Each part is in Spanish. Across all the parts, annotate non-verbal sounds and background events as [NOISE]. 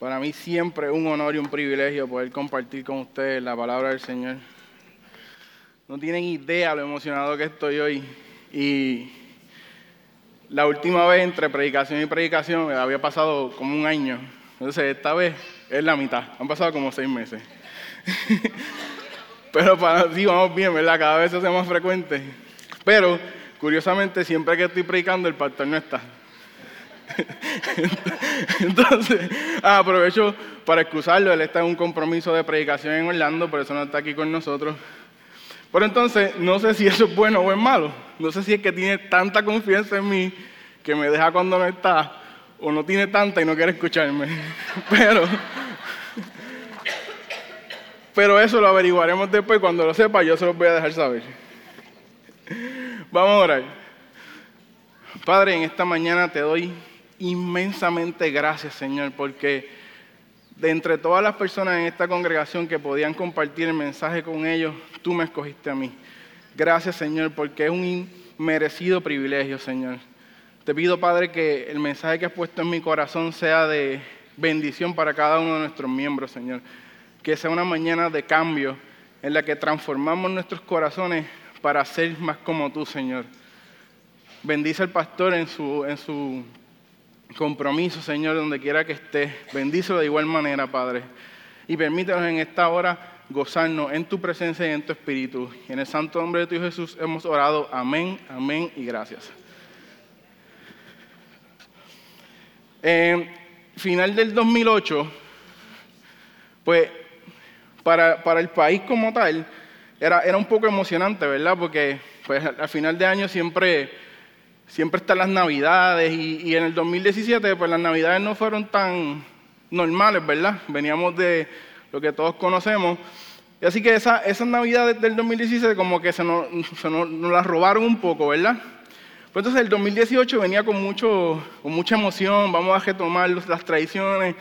Para mí siempre un honor y un privilegio poder compartir con ustedes la palabra del Señor. No tienen idea lo emocionado que estoy hoy. Y la última vez entre predicación y predicación había pasado como un año. Entonces esta vez es la mitad. Han pasado como seis meses. [LAUGHS] Pero para sí vamos bien, ¿verdad? Cada vez se hace más frecuente. Pero curiosamente siempre que estoy predicando el pastor no está. [LAUGHS] Entonces, aprovecho para excusarlo. Él está en un compromiso de predicación en Orlando, por eso no está aquí con nosotros. Pero entonces, no sé si eso es bueno o es malo. No sé si es que tiene tanta confianza en mí que me deja cuando no está, o no tiene tanta y no quiere escucharme. [LAUGHS] Pero, pero eso lo averiguaremos después. Cuando lo sepa, yo se los voy a dejar saber. Vamos a orar. Padre, en esta mañana te doy inmensamente gracias, Señor, porque de entre todas las personas en esta congregación que podían compartir el mensaje con ellos, tú me escogiste a mí. Gracias, Señor, porque es un inmerecido privilegio, Señor. Te pido, Padre, que el mensaje que has puesto en mi corazón sea de bendición para cada uno de nuestros miembros, Señor. Que sea una mañana de cambio en la que transformamos nuestros corazones para ser más como tú, Señor. Bendice al pastor en su, en su compromiso, Señor, donde quiera que esté. Bendícelo de igual manera, Padre. Y permítanos en esta hora gozarnos en tu presencia y en tu espíritu. Y en el santo nombre de tu Jesús hemos orado. Amén, amén y gracias. En final del 2008, pues para, para, el país como tal, era, era un poco emocionante, ¿verdad? Porque pues, al final de año siempre siempre están las navidades y, en el 2017 pues las navidades no fueron tan normales, ¿verdad? Veníamos de lo que todos conocemos. Y así que esa, esas navidades del 2017 como que se nos, las robaron un poco, ¿verdad? Pues entonces el 2018 venía con, mucho, con mucha emoción, vamos a retomar las tradiciones,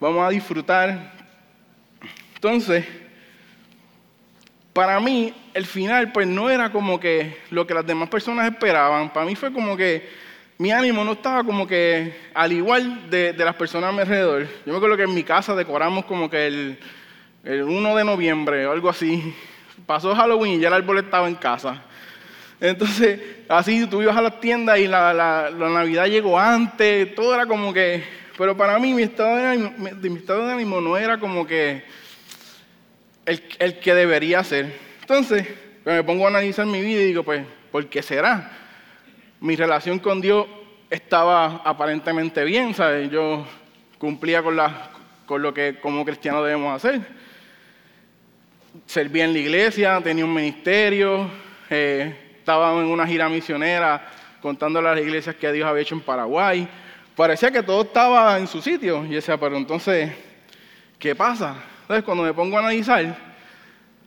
vamos a disfrutar. Entonces, para mí el final pues no era como que lo que las demás personas esperaban. Para mí fue como que mi ánimo no estaba como que al igual de, las personas a mi alrededor. Yo me acuerdo que en mi casa decoramos como que el, 1 de noviembre o algo así. Pasó Halloween y ya el árbol estaba en casa. Entonces, así tú ibas a las tiendas y la, la, Navidad llegó antes, todo era como que... Pero para mí mi estado de ánimo, mi estado de ánimo no era como que el, que debería ser. Entonces, pues, me pongo a analizar mi vida y digo, pues, ¿por qué será? Mi relación con Dios estaba aparentemente bien, ¿sabes? Yo cumplía con, la, con lo que como cristianos debemos hacer. Servía en la iglesia, tenía un ministerio, eh, estaba en una gira misionera contándole a las iglesias que Dios había hecho en Paraguay. Parecía que todo estaba en su sitio. Y decía, pero entonces, ¿qué pasa? Entonces, cuando me pongo a analizar,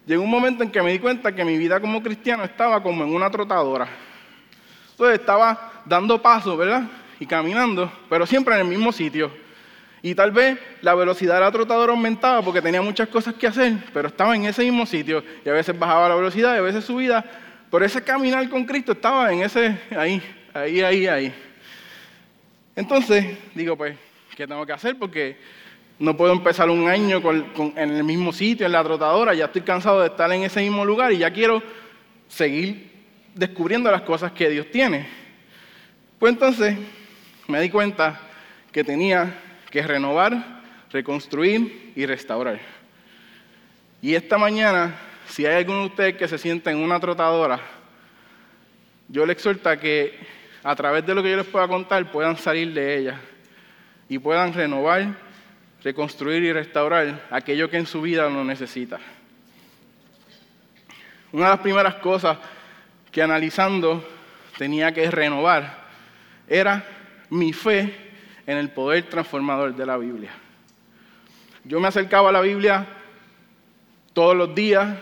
llegó un momento en que me di cuenta que mi vida como cristiano estaba como en una trotadora. Entonces, estaba dando pasos, ¿verdad? Y caminando, pero siempre en el mismo sitio. Y tal vez la velocidad de la trotadora aumentaba porque tenía muchas cosas que hacer, pero estaba en ese mismo sitio. Y a veces bajaba la velocidad y a veces subía. Pero ese caminar con Cristo estaba en ese, ahí, ahí, ahí, ahí. Entonces, digo, pues, ¿qué tengo que hacer? Porque no puedo empezar un año en el mismo sitio, en la trotadora, ya estoy cansado de estar en ese mismo lugar y ya quiero seguir descubriendo las cosas que Dios tiene. Pues entonces me di cuenta que tenía que renovar, reconstruir y restaurar. Y esta mañana, si hay alguno de ustedes que se sienta en una trotadora, yo le exhorto a que a través de lo que yo les pueda contar puedan salir de ella y puedan renovar reconstruir y restaurar aquello que en su vida no necesita. Una de las primeras cosas que analizando tenía que renovar era mi fe en el poder transformador de la Biblia. Yo me acercaba a la Biblia todos los días,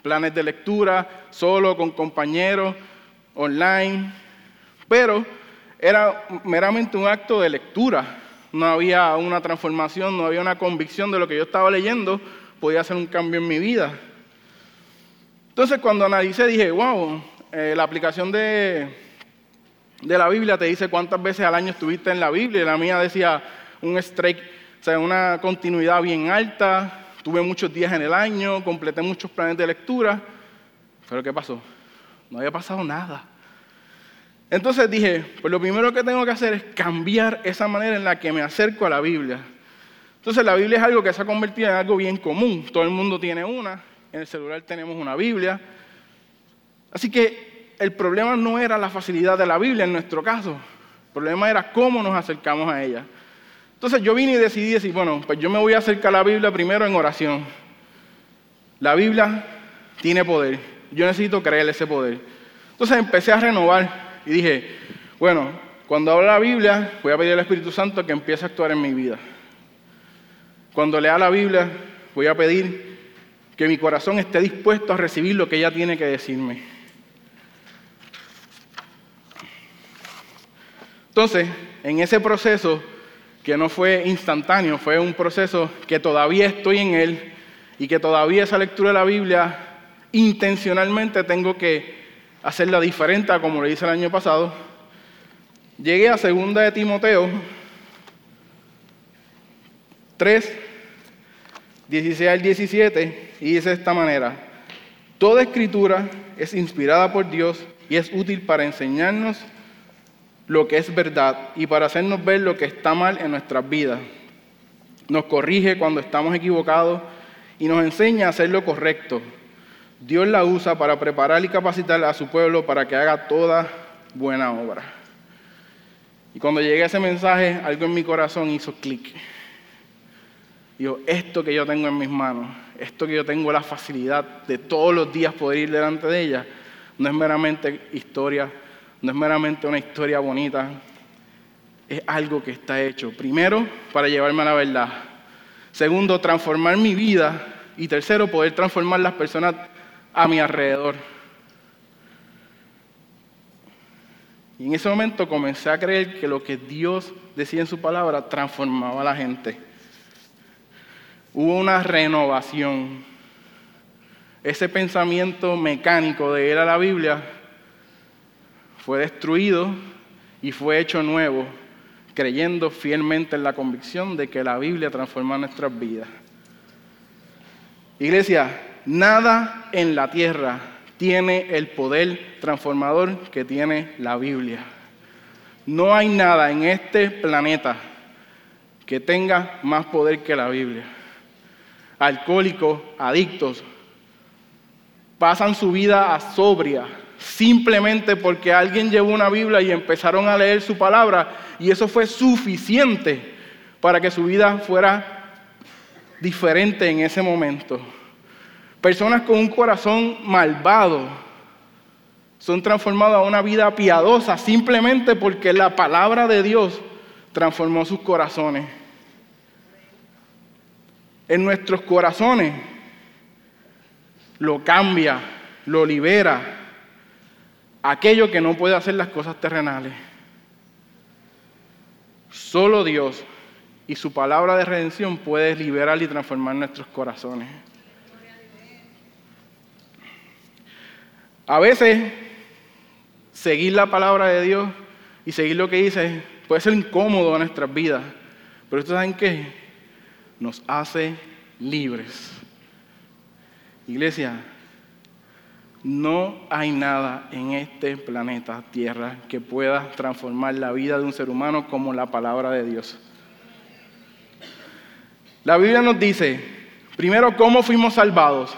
planes de lectura, solo con compañeros, online, pero era meramente un acto de lectura no había una transformación, no había una convicción de lo que yo estaba leyendo, podía hacer un cambio en mi vida. Entonces cuando analicé dije, wow, eh, la aplicación de, de la Biblia te dice cuántas veces al año estuviste en la Biblia, y la mía decía un strike o sea, una continuidad bien alta, tuve muchos días en el año, completé muchos planes de lectura, pero ¿qué pasó? No había pasado nada. Entonces dije, pues lo primero que tengo que hacer es cambiar esa manera en la que me acerco a la Biblia. Entonces la Biblia es algo que se ha convertido en algo bien común. Todo el mundo tiene una, en el celular tenemos una Biblia. Así que el problema no era la facilidad de la Biblia en nuestro caso. El problema era cómo nos acercamos a ella. Entonces yo vine y decidí decir, bueno, pues yo me voy a acercar a la Biblia primero en oración. La Biblia tiene poder. Yo necesito creer ese poder. Entonces empecé a renovar y dije, bueno, cuando hablo la Biblia, voy a pedir al Espíritu Santo que empiece a actuar en mi vida. Cuando lea la Biblia, voy a pedir que mi corazón esté dispuesto a recibir lo que ella tiene que decirme. Entonces, en ese proceso, que no fue instantáneo, fue un proceso que todavía estoy en él y que todavía esa lectura de la Biblia intencionalmente tengo que hacerla diferente como lo hice el año pasado, llegué a segunda de Timoteo 3, 16 al 17 y dice de esta manera, toda escritura es inspirada por Dios y es útil para enseñarnos lo que es verdad y para hacernos ver lo que está mal en nuestras vidas. Nos corrige cuando estamos equivocados y nos enseña a hacer lo correcto Dios la usa para preparar y capacitar a su pueblo para que haga toda buena obra. Y cuando llegué a ese mensaje, algo en mi corazón hizo clic. Digo, esto que yo tengo en mis manos, esto que yo tengo la facilidad de todos los días poder ir delante de ella, no es meramente historia, no es meramente una historia bonita, es algo que está hecho. Primero, para llevarme a la verdad. Segundo, transformar mi vida. Y tercero, poder transformar las personas a mi alrededor. Y en ese momento comencé a creer que lo que Dios decía en su palabra transformaba a la gente. Hubo una renovación. Ese pensamiento mecánico de ir a la Biblia fue destruido y fue hecho nuevo, creyendo fielmente en la convicción de que la Biblia transforma nuestras vidas. Iglesia, Nada en la tierra tiene el poder transformador que tiene la Biblia. No hay nada en este planeta que tenga más poder que la Biblia. Alcohólicos, adictos, pasan su vida a sobria simplemente porque alguien llevó una Biblia y empezaron a leer su palabra y eso fue suficiente para que su vida fuera diferente en ese momento. Personas con un corazón malvado son transformadas a una vida piadosa simplemente porque la palabra de Dios transformó sus corazones. En nuestros corazones lo cambia, lo libera, aquello que no puede hacer las cosas terrenales. Solo Dios y su palabra de redención puede liberar y transformar nuestros corazones. A veces seguir la palabra de Dios y seguir lo que dice puede ser incómodo en nuestras vidas, pero ustedes saben qué? Nos hace libres. Iglesia, no hay nada en este planeta Tierra que pueda transformar la vida de un ser humano como la palabra de Dios. La Biblia nos dice, primero, cómo fuimos salvados.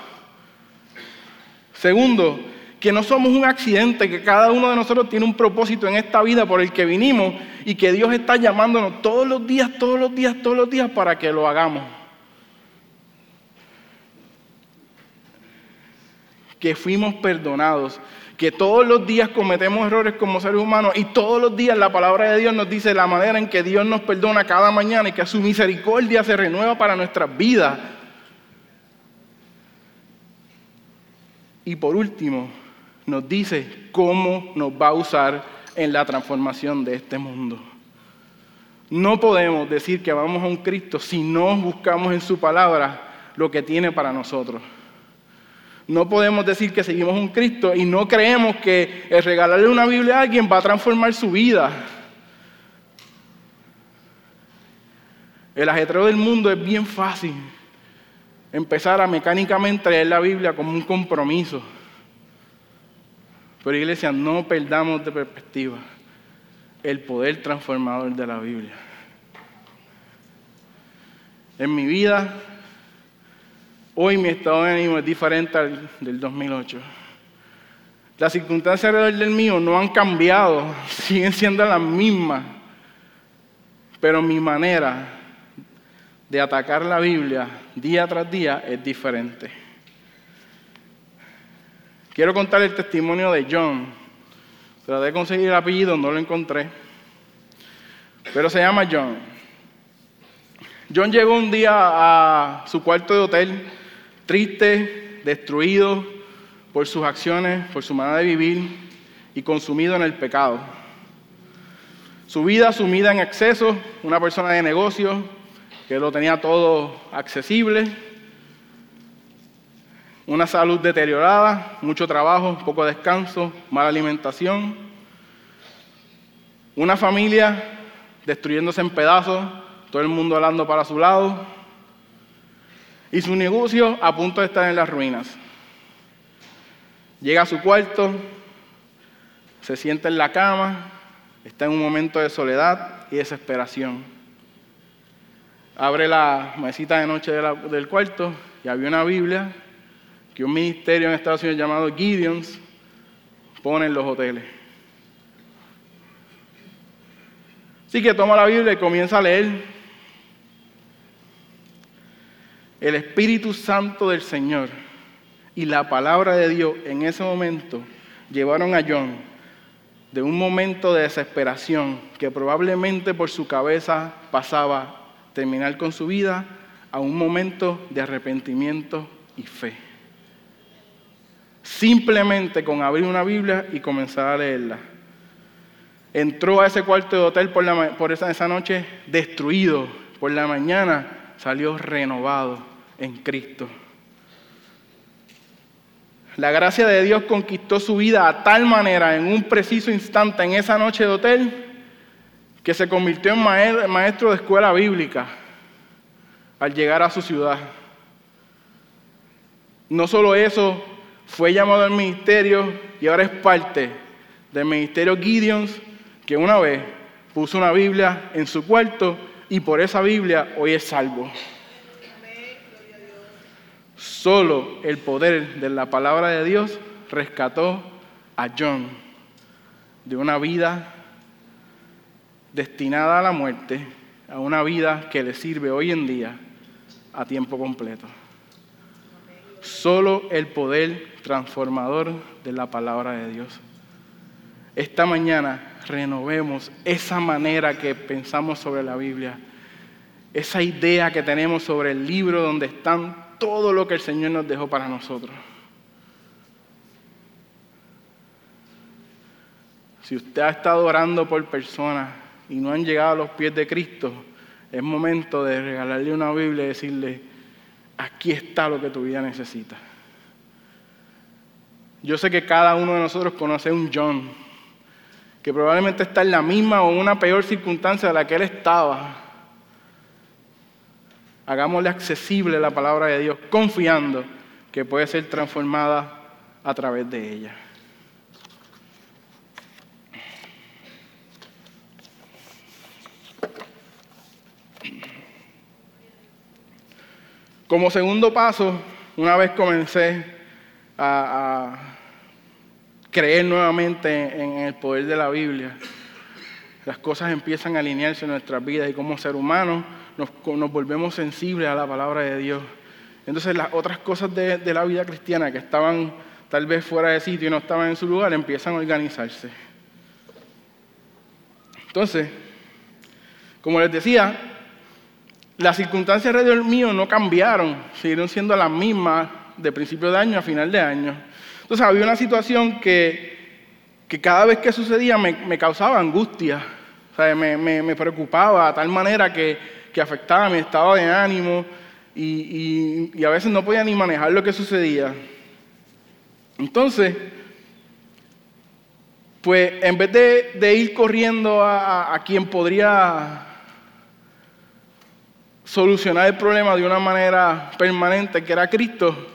Segundo, que no somos un accidente, que cada uno de nosotros tiene un propósito en esta vida por el que vinimos y que Dios está llamándonos todos los días, todos los días, todos los días para que lo hagamos. Que fuimos perdonados, que todos los días cometemos errores como seres humanos y todos los días la palabra de Dios nos dice la manera en que Dios nos perdona cada mañana y que su misericordia se renueva para nuestras vidas. Y por último, nos dice cómo nos va a usar en la transformación de este mundo. No podemos decir que vamos a un Cristo si no buscamos en su palabra lo que tiene para nosotros. No podemos decir que seguimos un Cristo y no creemos que el regalarle una Biblia a alguien va a transformar su vida. El ajetreo del mundo es bien fácil. Empezar a mecánicamente leer la Biblia como un compromiso. Pero iglesia, no perdamos de perspectiva el poder transformador de la Biblia. En mi vida, hoy mi estado de ánimo es diferente al del 2008. Las circunstancias alrededor del mío no han cambiado, [LAUGHS] siguen siendo las mismas, pero mi manera de atacar la Biblia día tras día es diferente. Quiero contar el testimonio de John. Traté de conseguir el apellido, no lo encontré. Pero se llama John. John llegó un día a su cuarto de hotel triste, destruido por sus acciones, por su manera de vivir y consumido en el pecado. Su vida sumida en exceso, una persona de negocios que lo tenía todo accesible, una salud deteriorada, mucho trabajo, poco descanso, mala alimentación, una familia destruyéndose en pedazos, todo el mundo hablando para su lado, y su negocio a punto de estar en las ruinas. Llega a su cuarto, se sienta en la cama, está en un momento de soledad y desesperación. Abre la mesita de noche del cuarto y había una Biblia que un ministerio en Estados Unidos llamado Gideons pone en los hoteles. Así que toma la Biblia y comienza a leer. El Espíritu Santo del Señor y la palabra de Dios en ese momento llevaron a John de un momento de desesperación que probablemente por su cabeza pasaba terminar con su vida a un momento de arrepentimiento y fe. Simplemente con abrir una Biblia y comenzar a leerla. Entró a ese cuarto de hotel por, esa, esa noche destruido. Por la mañana salió renovado en Cristo. La gracia de Dios conquistó su vida a tal manera en un preciso instante en esa noche de hotel que se convirtió en maestro de escuela bíblica al llegar a su ciudad. No solo eso, fue llamado al ministerio y ahora es parte del ministerio Gideons, que una vez puso una Biblia en su cuarto y por esa Biblia hoy es salvo. Solo el poder de la palabra de Dios rescató a John de una vida destinada a la muerte a una vida que le sirve hoy en día a tiempo completo. Solo el poder transformador de la palabra de Dios. Esta mañana renovemos esa manera que pensamos sobre la Biblia, esa idea que tenemos sobre el libro donde están todo lo que el Señor nos dejó para nosotros. Si usted ha estado orando por personas y no han llegado a los pies de Cristo, es momento de regalarle una Biblia y decirle, aquí está lo que tu vida necesita. Yo sé que cada uno de nosotros conoce un John, que probablemente está en la misma o una peor circunstancia de la que él estaba, Hagámosle accesible la palabra de Dios, confiando que puede ser transformada a través de ella. Como segundo paso, una vez comencé a, creer nuevamente en el poder de la Biblia, las cosas empiezan a alinearse en nuestras vidas y como ser humano nos, volvemos sensibles a la palabra de Dios. Entonces las otras cosas de, de la vida cristiana que estaban tal vez fuera de sitio y no estaban en su lugar empiezan a organizarse. Entonces, como les decía, las circunstancias alrededor mío no cambiaron, siguieron siendo las mismas de principio de año a final de año. Entonces había una situación que, que cada vez que sucedía me, causaba angustia, o sea, me preocupaba a tal manera que que afectaba mi estado de ánimo y, a veces no podía ni manejar lo que sucedía. Entonces, pues en vez de, ir corriendo a, quien podría solucionar el problema de una manera permanente, que era Cristo,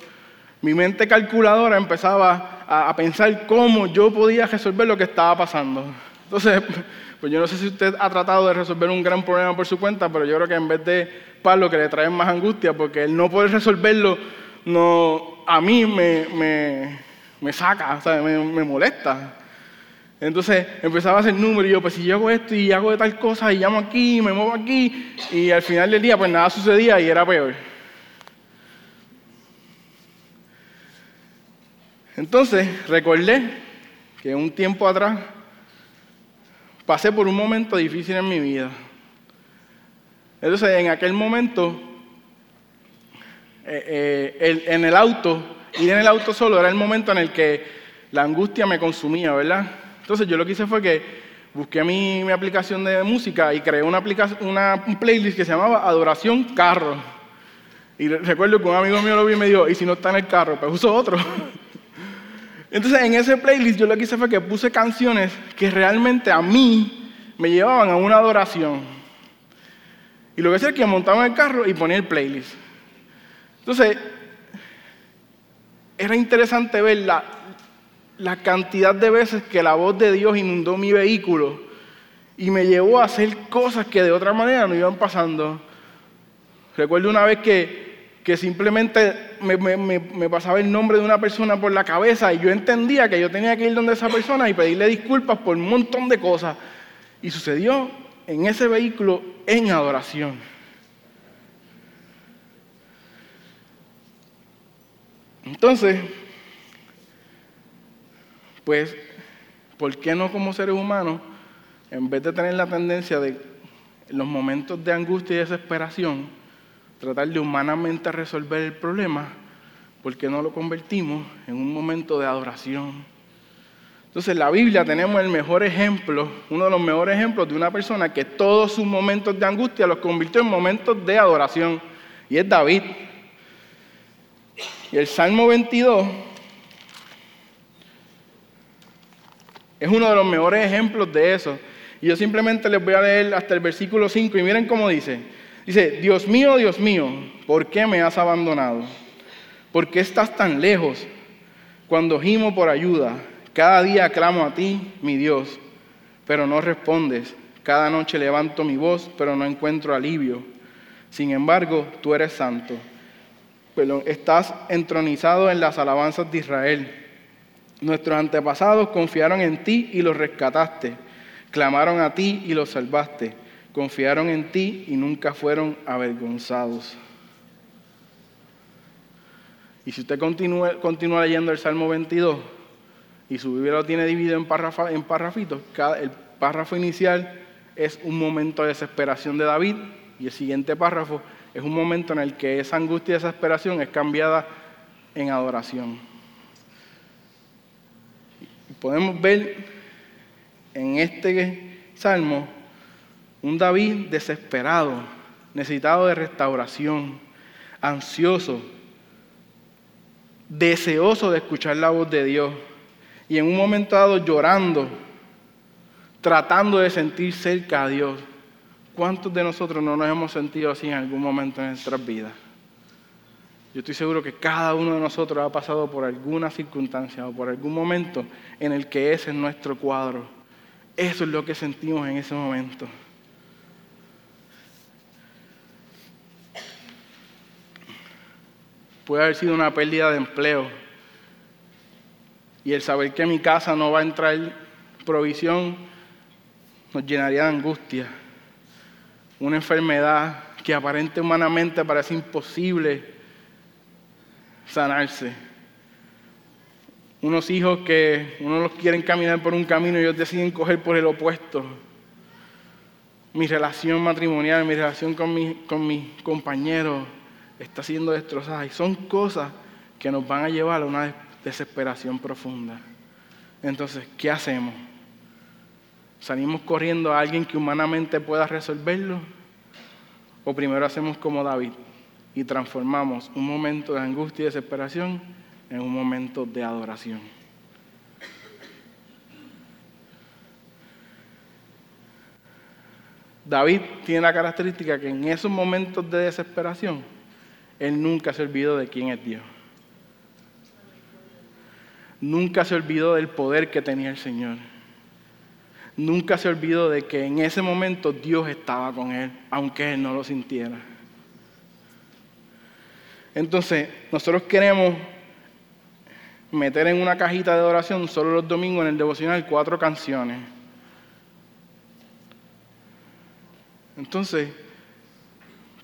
mi mente calculadora empezaba a, pensar cómo yo podía resolver lo que estaba pasando. Entonces, pues yo no sé si usted ha tratado de resolver un gran problema por su cuenta, pero yo creo que en vez de Pablo que le trae más angustia, porque él no puede resolverlo, no, a mí me, me, saca, me, me molesta. Entonces empezaba a hacer números y yo, pues si yo hago esto y hago de tal cosa y llamo aquí, me muevo aquí, y al final del día pues nada sucedía y era peor. Entonces recordé que un tiempo atrás pasé por un momento difícil en mi vida. Entonces en aquel momento, eh, eh, en el auto, ir en el auto solo era el momento en el que la angustia me consumía, ¿verdad? Entonces yo lo que hice fue que busqué mi, mi aplicación de música y creé una, un playlist que se llamaba Adoración Carro. Y recuerdo que un amigo mío lo vio y me dijo, ¿y si no está en el carro? Pues uso otro. [LAUGHS] Entonces en ese playlist yo lo que hice fue que puse canciones que realmente a mí me llevaban a una adoración. Y lo que hice es que montaba en el carro y ponía el playlist. Entonces, era interesante ver la, la cantidad de veces que la voz de Dios inundó mi vehículo y me llevó a hacer cosas que de otra manera no iban pasando. Recuerdo una vez que, simplemente me, pasaba el nombre de una persona por la cabeza y yo entendía que yo tenía que ir donde esa persona y pedirle disculpas por un montón de cosas. Y sucedió en ese vehículo en adoración. Entonces, pues, ¿por qué no como seres humanos, en vez de tener la tendencia de, los momentos de angustia y desesperación, tratar de humanamente resolver el problema, ¿por qué no lo convertimos en un momento de adoración? Entonces, en la Biblia tenemos el mejor ejemplo, uno de los mejores ejemplos de una persona que todos sus momentos de angustia los convirtió en momentos de adoración, y es David. Y el Salmo 22 Es uno de los mejores ejemplos de eso. Y yo simplemente les voy a leer hasta el versículo 5 y miren cómo dice. Dice, Dios mío, Dios mío, ¿por qué me has abandonado? ¿Por qué estás tan lejos? Cuando gimo por ayuda, cada día clamo a ti, mi Dios, pero no respondes. Cada noche levanto mi voz, pero no encuentro alivio. Sin embargo, tú eres santo. Pero estás entronizado en las alabanzas de Israel. Nuestros antepasados confiaron en ti y los rescataste. Clamaron a ti y los salvaste. Confiaron en ti y nunca fueron avergonzados. Y si usted continúa, leyendo el Salmo 22 y su Biblia lo tiene dividido en, en parrafitos, el párrafo inicial es un momento de desesperación de David y el siguiente párrafo es un momento en el que esa angustia y desesperación es cambiada en adoración podemos ver en este salmo un David desesperado, necesitado de restauración, ansioso, deseoso de escuchar la voz de Dios y en un momento dado llorando, tratando de sentir cerca a Dios. ¿Cuántos de nosotros no nos hemos sentido así en algún momento en nuestras vidas? Yo estoy seguro que cada uno de nosotros ha pasado por alguna circunstancia o por algún momento en el que ese es nuestro cuadro. Eso es lo que sentimos en ese momento. Puede haber sido una pérdida de empleo y el saber que en mi casa no va a entrar provisión nos llenaría de angustia. Una enfermedad que aparente humanamente parece imposible sanarse. Unos hijos que uno los quieren caminar por un camino y ellos deciden coger por el opuesto. Mi relación matrimonial, mi relación con mi, con mi compañero está siendo destrozada. Y son cosas que nos van a llevar a una desesperación profunda. Entonces, ¿qué hacemos? ¿Salimos corriendo a alguien que humanamente pueda resolverlo? ¿O primero hacemos como David? Y transformamos un momento de angustia y desesperación en un momento de adoración. David tiene la característica que en esos momentos de desesperación, él nunca se olvidó de quién es Dios. Nunca se olvidó del poder que tenía el Señor. Nunca se olvidó de que en ese momento Dios estaba con él, aunque él no lo sintiera. Entonces, nosotros queremos meter en una cajita de oración solo los domingos en el devocional cuatro canciones. Entonces,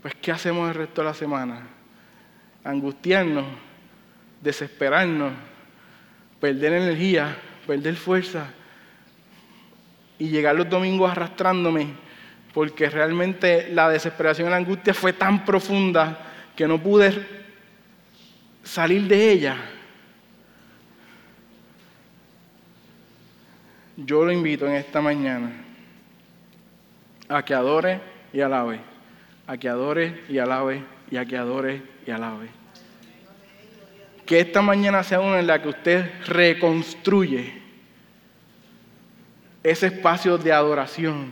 pues, ¿qué hacemos el resto de la semana? Angustiarnos, desesperarnos, perder energía, perder fuerza y llegar los domingos arrastrándome porque realmente la desesperación y la angustia fue tan profunda que no pude salir de ella. Yo lo invito en esta mañana a que adore y alabe, a que adore y alabe, y a que adore y alabe. Que esta mañana sea una en la que usted reconstruye ese espacio de adoración.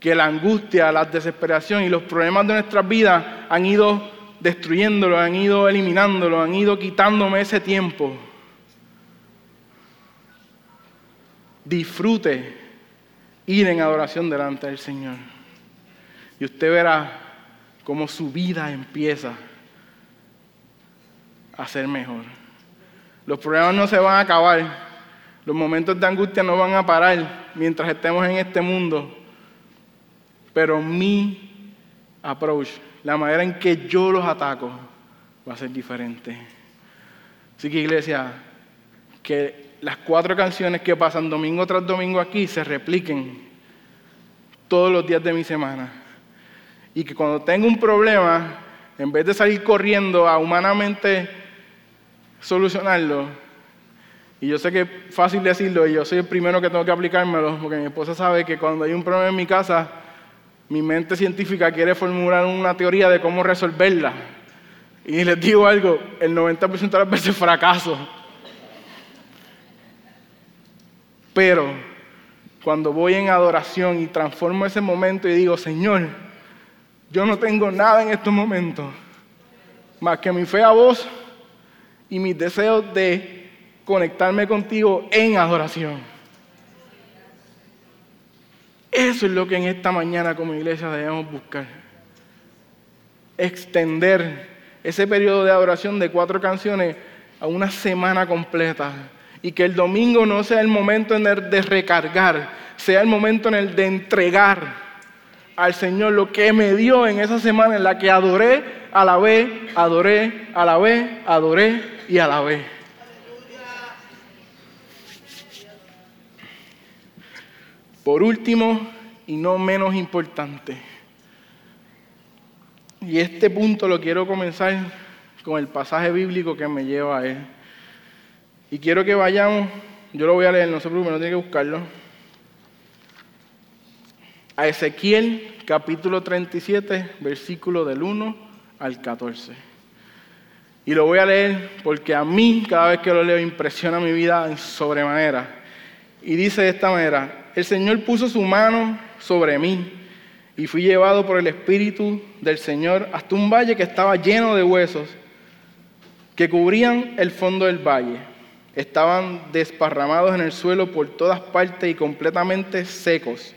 Que la angustia, la desesperación y los problemas de nuestras vidas han ido destruyéndolo, han ido eliminándolo, han ido quitándome ese tiempo. Disfrute ir en adoración delante del Señor. Y usted verá cómo su vida empieza a ser mejor. Los problemas no se van a acabar, los momentos de angustia no van a parar mientras estemos en este mundo. Pero mi approach, la manera en que yo los ataco, va a ser diferente. Así que iglesia, que las cuatro canciones que pasan domingo tras domingo aquí se repliquen todos los días de mi semana. Y que cuando tengo un problema, en vez de salir corriendo a humanamente solucionarlo, y yo sé que es fácil decirlo y yo soy el primero que tengo que aplicármelo, porque mi esposa sabe que cuando hay un problema en mi casa, mi mente científica quiere formular una teoría de cómo resolverla. Y les digo algo, el 90% de las veces fracaso. Pero cuando voy en adoración y transformo ese momento y digo, Señor, yo no tengo nada en estos momentos más que mi fe a vos y mis deseos de conectarme contigo en adoración. Eso es lo que en esta mañana como iglesia debemos buscar. Extender ese periodo de adoración de cuatro canciones a una semana completa. Y que el domingo no sea el momento en el de recargar, sea el momento en el de entregar al Señor lo que me dio en esa semana en la que adoré, alabé, adoré, alabé, adoré y alabé. Por último, y no menos importante, y este punto lo quiero comenzar con el pasaje bíblico que me lleva a él. Y quiero que vayamos, yo lo voy a leer, no se preocupe, no tiene que buscarlo. A Ezequiel capítulo 37, versículo del 1 al 14. Y lo voy a leer porque a mí cada vez que lo leo impresiona mi vida en sobremanera. Y dice de esta manera, el Señor puso su mano sobre mí y fui llevado por el Espíritu del Señor hasta un valle que estaba lleno de huesos que cubrían el fondo del valle. Estaban desparramados en el suelo por todas partes y completamente secos.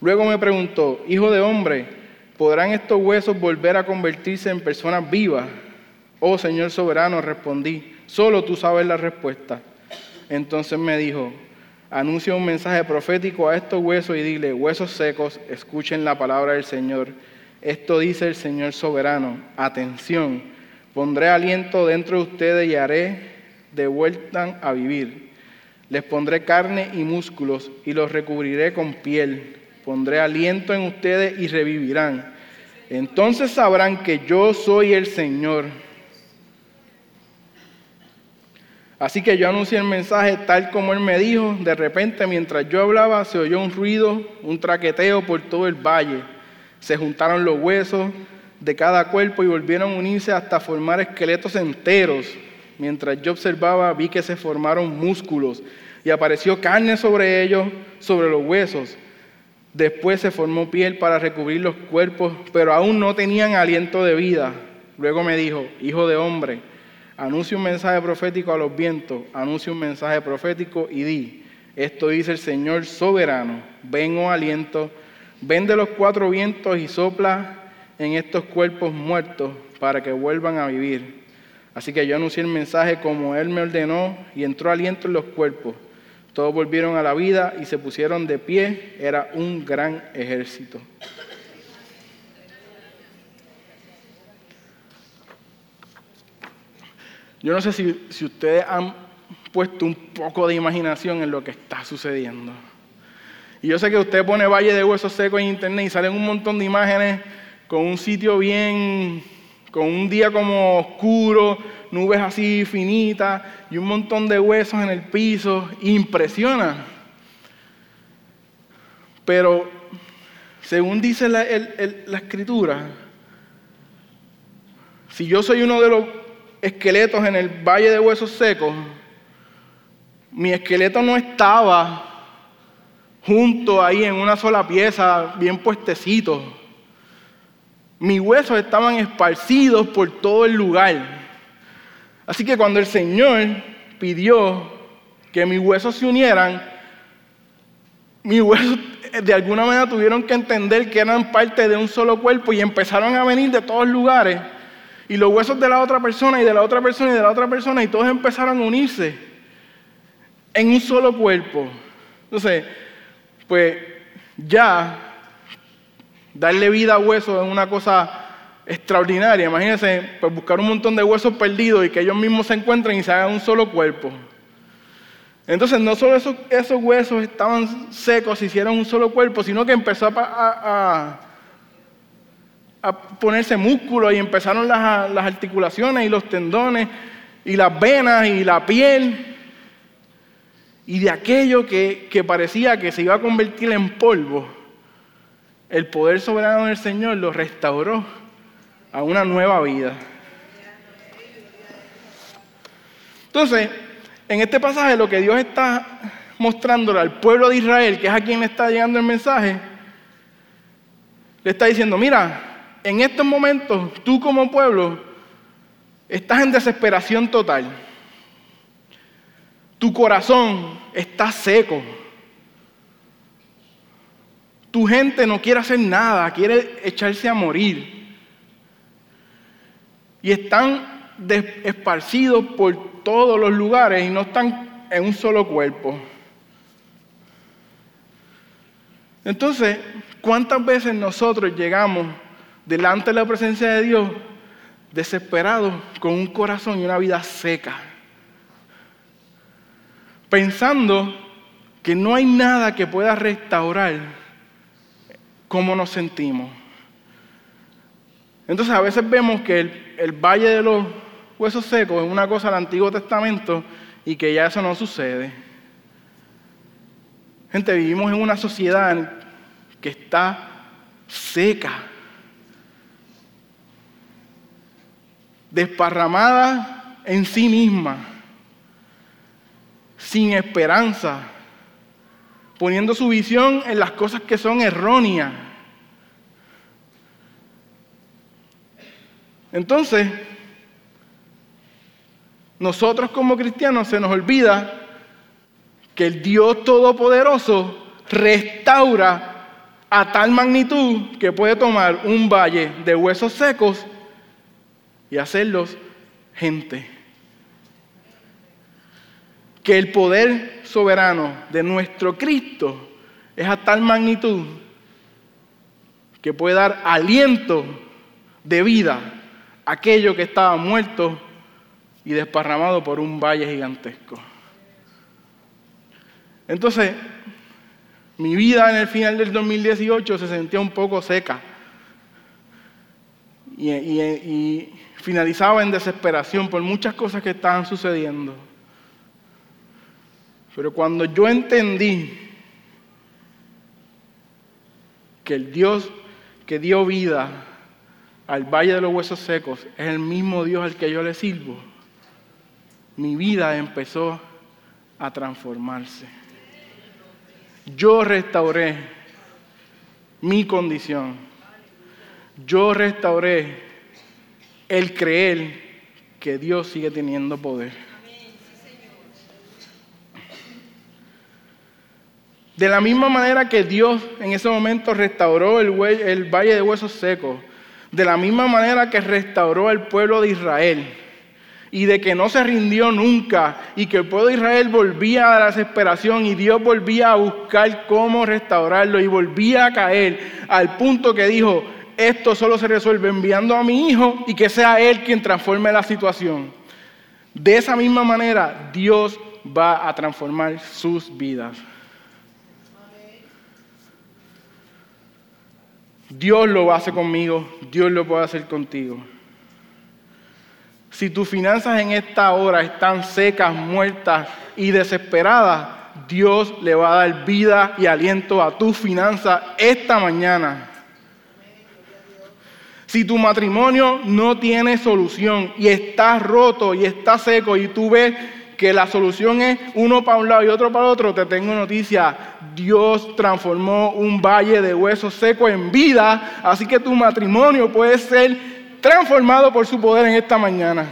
Luego me preguntó, Hijo de hombre, ¿podrán estos huesos volver a convertirse en personas vivas? Oh Señor soberano, respondí, solo tú sabes la respuesta. Entonces me dijo, anuncia un mensaje profético a estos huesos y dile, huesos secos, escuchen la palabra del Señor. Esto dice el Señor soberano, atención, pondré aliento dentro de ustedes y haré de vuelta a vivir. Les pondré carne y músculos y los recubriré con piel. Pondré aliento en ustedes y revivirán. Entonces sabrán que yo soy el Señor Así que yo anuncié el mensaje tal como él me dijo. De repente, mientras yo hablaba, se oyó un ruido, un traqueteo por todo el valle. Se juntaron los huesos de cada cuerpo y volvieron a unirse hasta formar esqueletos enteros. Mientras yo observaba, vi que se formaron músculos y apareció carne sobre ellos, sobre los huesos. Después se formó piel para recubrir los cuerpos, pero aún no tenían aliento de vida. Luego me dijo, hijo de hombre, anuncia un mensaje profético a los vientos, anuncia un mensaje profético y di, esto dice el Señor soberano, ven oh aliento, ven de los cuatro vientos y sopla en estos cuerpos muertos para que vuelvan a vivir. Así que yo anuncié el mensaje como Él me ordenó y entró aliento en los cuerpos. Todos volvieron a la vida y se pusieron de pie. Era un gran ejército. Yo no sé si, si, ustedes han puesto un poco de imaginación en lo que está sucediendo. Y yo sé que usted pone Valle de Huesos Secos en internet y salen un montón de imágenes con un sitio bien, con un día como oscuro, nubes así finitas y un montón de huesos en el piso. Impresiona. Pero según dice la, la escritura, si yo soy uno de los esqueletos en el valle de huesos secos, mi esqueleto no estaba junto ahí en una sola pieza, bien puestecito. Mis huesos estaban esparcidos por todo el lugar. Así que cuando el Señor pidió que mis huesos se unieran, mis huesos de alguna manera tuvieron que entender que eran parte de un solo cuerpo y empezaron a venir de todos lugares. Y los huesos de la otra persona y de la otra persona y de la otra persona y todos empezaron a unirse en un solo cuerpo. Entonces, pues ya darle vida a huesos es una cosa extraordinaria. Imagínense pues, buscar un montón de huesos perdidos y que ellos mismos se encuentren y se hagan un solo cuerpo. Entonces, no solo esos, esos huesos estaban secos, y hicieron un solo cuerpo, sino que empezó a, ponerse músculo y empezaron las, las articulaciones y los tendones y las venas y la piel. Y de aquello que, que, parecía que se iba a convertir en polvo, el poder soberano del Señor lo restauró a una nueva vida. Entonces, en este pasaje lo que Dios está mostrándole al pueblo de Israel, que es a quien le está llegando el mensaje, le está diciendo, mira, en estos momentos tú como pueblo estás en desesperación total. Tu corazón está seco. Tu gente no quiere hacer nada, quiere echarse a morir y están esparcidos por todos los lugares y no están en un solo cuerpo. Entonces, ¿cuántas veces nosotros llegamos delante de la presencia de Dios desesperados con un corazón y una vida seca? Pensando que no hay nada que pueda restaurar cómo nos sentimos. Entonces a veces vemos que el, valle de los huesos secos es una cosa del Antiguo Testamento y que ya eso no sucede. Gente, vivimos en una sociedad que está seca, desparramada en sí misma, sin esperanza, poniendo su visión en las cosas que son erróneas. Entonces, nosotros como cristianos se nos olvida que el Dios Todopoderoso restaura a tal magnitud que puede tomar un valle de huesos secos y hacerlos gente. Que el poder soberano de nuestro Cristo es a tal magnitud que puede dar aliento de vida aquello que estaba muerto y desparramado por un valle gigantesco. Entonces, mi vida en el final del 2018 se sentía un poco seca y, finalizaba en desesperación por muchas cosas que estaban sucediendo. Pero cuando yo entendí que el Dios que dio vida al valle de los huesos secos, es el mismo Dios al que yo le sirvo, mi vida empezó a transformarse. Yo restauré mi condición. Yo restauré el creer que Dios sigue teniendo poder. De la misma manera que Dios en ese momento restauró el, el valle de huesos secos, de la misma manera que restauró al pueblo de Israel, y de que no se rindió nunca y que el pueblo de Israel volvía a la desesperación y Dios volvía a buscar cómo restaurarlo y volvía a caer al punto que dijo, esto solo se resuelve enviando a mi hijo y que sea él quien transforme la situación. De esa misma manera, Dios va a transformar sus vidas. Dios lo hace conmigo, Dios lo puede hacer contigo. Si tus finanzas en esta hora están secas, muertas y desesperadas, Dios le va a dar vida y aliento a tus finanzas esta mañana. Si tu matrimonio no tiene solución y está roto y está seco y tú ves que la solución es uno para un lado y otro para otro, te tengo noticia. Dios transformó un valle de huesos secos en vida, así que tu matrimonio puede ser transformado por su poder en esta mañana.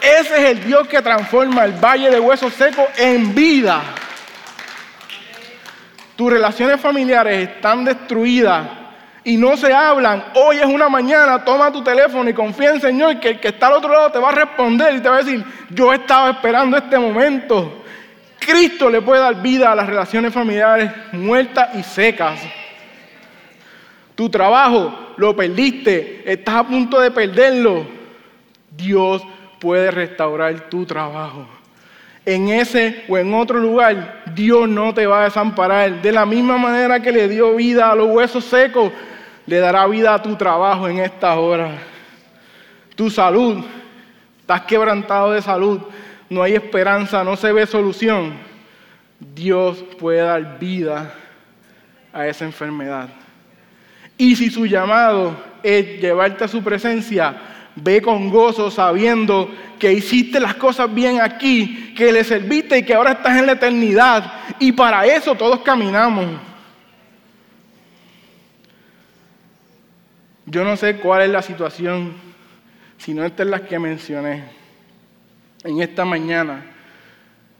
Ese es el Dios que transforma el valle de huesos secos en vida. Tus relaciones familiares están destruidas y no se hablan. Hoy es una mañana, toma tu teléfono y confía en Señor que el que está al otro lado te va a responder y te va a decir, yo estaba esperando este momento. Cristo le puede dar vida a las relaciones familiares muertas y secas. Tu trabajo lo perdiste, estás a punto de perderlo. Dios puede restaurar tu trabajo. En ese o en otro lugar, Dios no te va a desamparar. De la misma manera que le dio vida a los huesos secos, le dará vida a tu trabajo en esta hora. Tu salud, estás quebrantado de salud, no hay esperanza, no se ve solución. Dios puede dar vida a esa enfermedad. Y si su llamado es llevarte a su presencia, ve con gozo sabiendo que hiciste las cosas bien aquí, que le serviste y que ahora estás en la eternidad. Y para eso todos caminamos. Yo no sé cuál es la situación, sino esta es la que mencioné en esta mañana,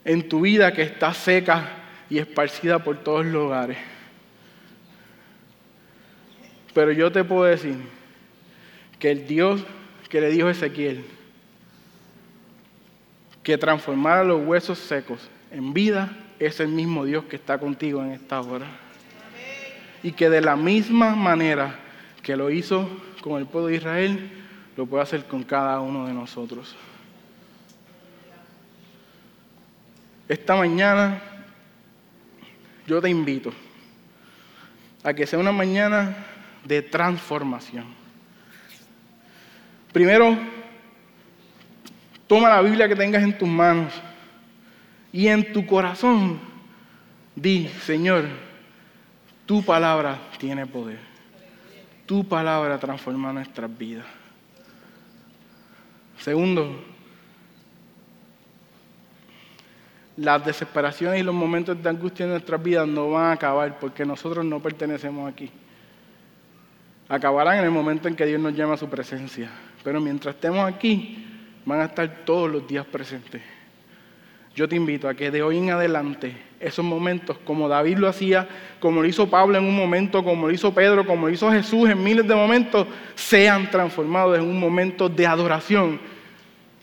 en tu vida que está seca y esparcida por todos los lugares. Pero yo te puedo decir que el Dios que le dijo Ezequiel que transformara los huesos secos en vida es el mismo Dios que está contigo en esta hora. Y que de la misma manera que lo hizo con el pueblo de Israel, lo puede hacer con cada uno de nosotros. Esta mañana yo te invito a que sea una mañana de transformación. Primero, toma la Biblia que tengas en tus manos y en tu corazón di, Señor, tu palabra tiene poder. Tu palabra transforma nuestras vidas. Segundo, las desesperaciones y los momentos de angustia en nuestras vidas no van a acabar porque nosotros no pertenecemos aquí acabarán en el momento en que Dios nos llama a su presencia. Pero mientras estemos aquí, van a estar todos los días presentes. Yo te invito a que de hoy en adelante esos momentos, como David lo hacía, como lo hizo Pablo en un momento, como lo hizo Pedro, como lo hizo Jesús en miles de momentos, sean transformados en un momento de adoración,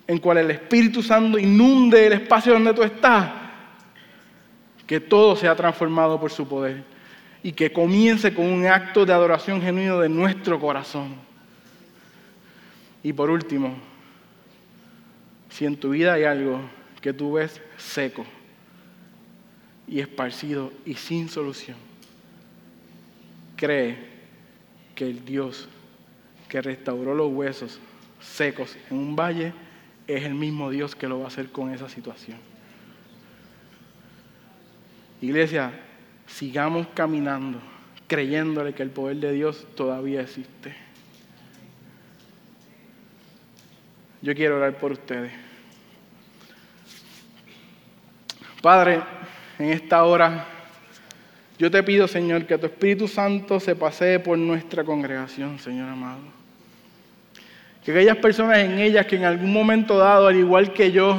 en cual el Espíritu Santo inunde el espacio donde tú estás, que todo sea transformado por su poder y que comience con un acto de adoración genuino de nuestro corazón. Y por último, si en tu vida hay algo que tú ves seco y esparcido y sin solución, cree que el Dios que restauró los huesos secos en un valle es el mismo Dios que lo va a hacer con esa situación. Iglesia, sigamos caminando creyéndole que el poder de Dios todavía existe. Yo quiero orar por ustedes. Padre, en esta hora Yo te pido, Señor, que tu Espíritu Santo se pasee por nuestra congregación, Señor amado. Que aquellas personas en ellas que en algún momento dado, al igual que yo,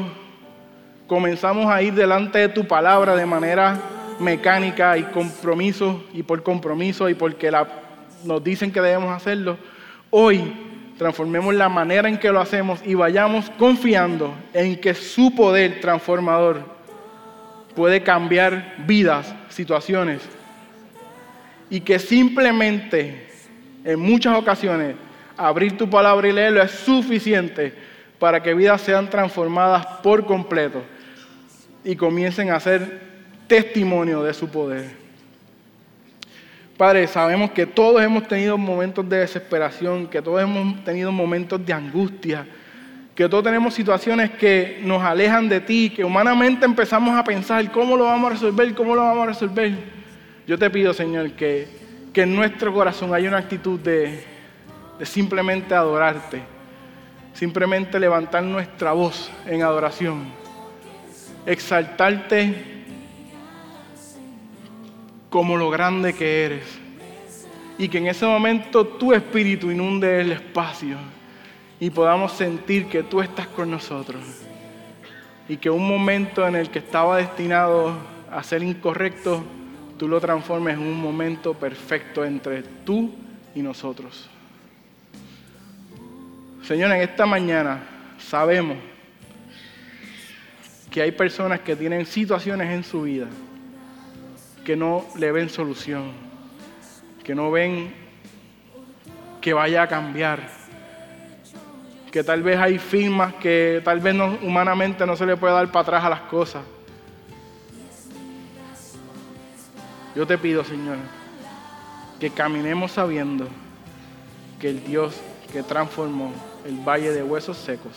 comenzamos a ir delante de tu palabra de manera mecánica y compromiso y por compromiso y porque nos dicen que debemos hacerlo, hoy transformemos la manera en que lo hacemos y vayamos confiando en que su poder transformador puede cambiar vidas, situaciones, y que simplemente en muchas ocasiones abrir tu palabra y leerlo es suficiente para que vidas sean transformadas por completo y comiencen a ser testimonio de su poder. Padre, sabemos que todos hemos tenido momentos de desesperación, que todos hemos tenido momentos de angustia, que todos tenemos situaciones que nos alejan de ti, que humanamente empezamos a pensar cómo lo vamos a resolver, cómo lo vamos a resolver. Yo te pido, Señor, que, que en nuestro corazón haya una actitud de, de simplemente adorarte, simplemente levantar nuestra voz en adoración, exaltarte como lo grande que eres. Y que en ese momento tu espíritu inunde el espacio y podamos sentir que tú estás con nosotros. Y que un momento en el que estaba destinado a ser incorrecto, tú lo transformes en un momento perfecto entre tú y nosotros. Señor, en esta mañana sabemos que hay personas que tienen situaciones en su vida que no le ven solución, que no ven que vaya a cambiar, que tal vez hay firmas que tal vez humanamente no se le puede dar para atrás a las cosas. Yo te pido, Señor, que caminemos sabiendo que el Dios que transformó el valle de huesos secos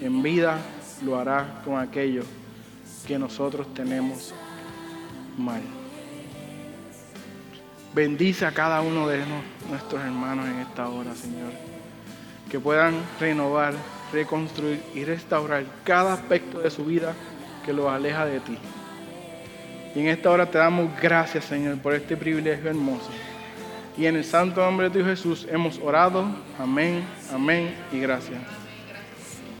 en vida lo hará con aquello que nosotros tenemos mal. Bendice a cada uno de nuestros hermanos en esta hora, Señor. Que puedan renovar, reconstruir y restaurar cada aspecto de su vida que los aleja de ti. Y en esta hora te damos gracias, Señor, por este privilegio hermoso. Y en el santo nombre de Dios Jesús hemos orado. Amén, amén y gracias.